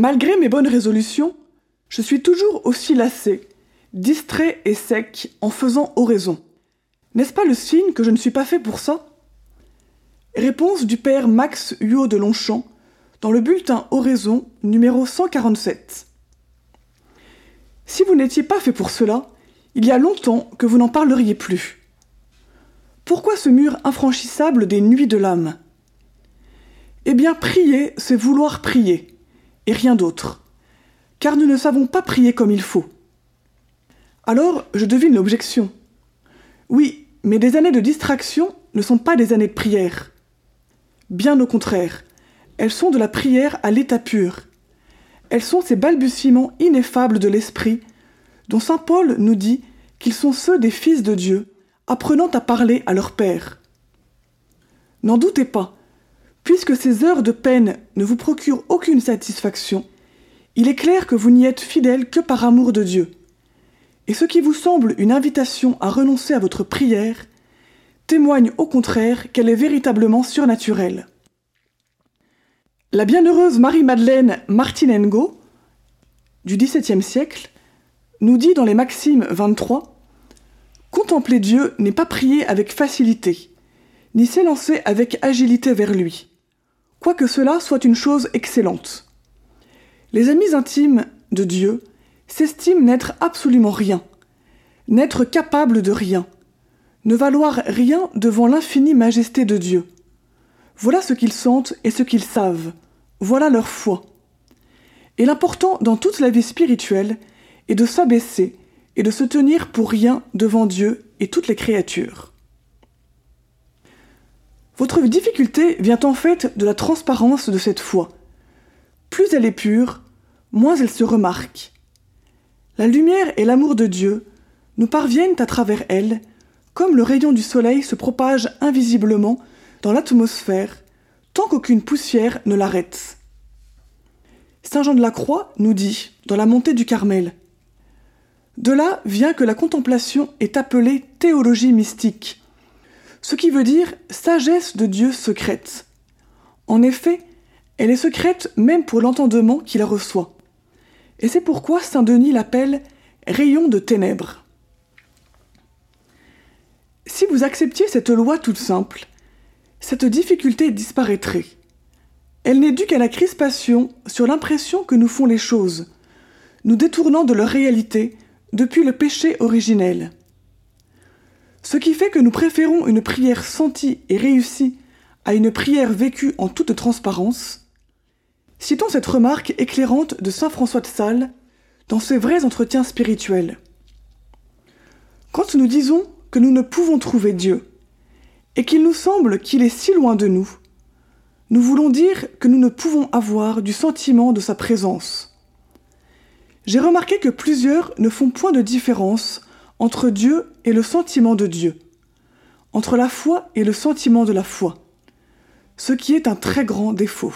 Malgré mes bonnes résolutions, je suis toujours aussi lassé, distrait et sec en faisant oraison. N'est-ce pas le signe que je ne suis pas fait pour ça? Réponse du père Max Huot de Longchamp dans le bulletin Oraison numéro 147. Si vous n'étiez pas fait pour cela, il y a longtemps que vous n'en parleriez plus. Pourquoi ce mur infranchissable des nuits de l'âme? Eh bien, prier, c'est vouloir prier, et rien d'autre, car nous ne savons pas prier comme il faut. Alors, je devine l'objection. Oui, mais des années de distraction ne sont pas des années de prière. Bien au contraire, elles sont de la prière à l'état pur. Elles sont ces balbutiements ineffables de l'esprit, dont saint Paul nous dit qu'ils sont ceux des fils de Dieu, apprenant à parler à leur Père. N'en doutez pas, puisque ces heures de peine ne vous procurent aucune satisfaction, il est clair que vous n'y êtes fidèle que par amour de Dieu. Et ce qui vous semble une invitation à renoncer à votre prière témoigne au contraire qu'elle est véritablement surnaturelle. La bienheureuse Marie-Madeleine Martinengo, du XVIIe siècle, nous dit dans les Maximes 23 Contempler Dieu n'est pas prier avec facilité, ni s'élancer avec agilité vers lui, quoique cela soit une chose excellente. Les amis intimes de Dieu s'estiment n'être absolument rien, n'être capables de rien, ne valoir rien devant l'infinie majesté de Dieu. Voilà ce qu'ils sentent et ce qu'ils savent, voilà leur foi. Et l'important dans toute la vie spirituelle est de s'abaisser et de se tenir pour rien devant Dieu et toutes les créatures. Votre difficulté vient en fait de la transparence de cette foi. Plus elle est pure, moins elle se remarque. La lumière et l'amour de Dieu nous parviennent à travers elle comme le rayon du soleil se propage invisiblement dans l'atmosphère tant qu'aucune poussière ne l'arrête. Saint Jean de la Croix nous dit, dans la montée du Carmel, De là vient que la contemplation est appelée théologie mystique, ce qui veut dire sagesse de Dieu secrète. En effet, elle est secrète même pour l'entendement qui la reçoit. Et c'est pourquoi Saint Denis l'appelle rayon de ténèbres. Si vous acceptiez cette loi toute simple, cette difficulté disparaîtrait. Elle n'est due qu'à la crispation sur l'impression que nous font les choses, nous détournant de leur réalité depuis le péché originel. Ce qui fait que nous préférons une prière sentie et réussie à une prière vécue en toute transparence. Citons cette remarque éclairante de saint François de Sales dans ses vrais entretiens spirituels. Quand nous disons que nous ne pouvons trouver Dieu, et qu'il nous semble qu'il est si loin de nous, nous voulons dire que nous ne pouvons avoir du sentiment de sa présence. J'ai remarqué que plusieurs ne font point de différence entre Dieu et le sentiment de Dieu, entre la foi et le sentiment de la foi, ce qui est un très grand défaut.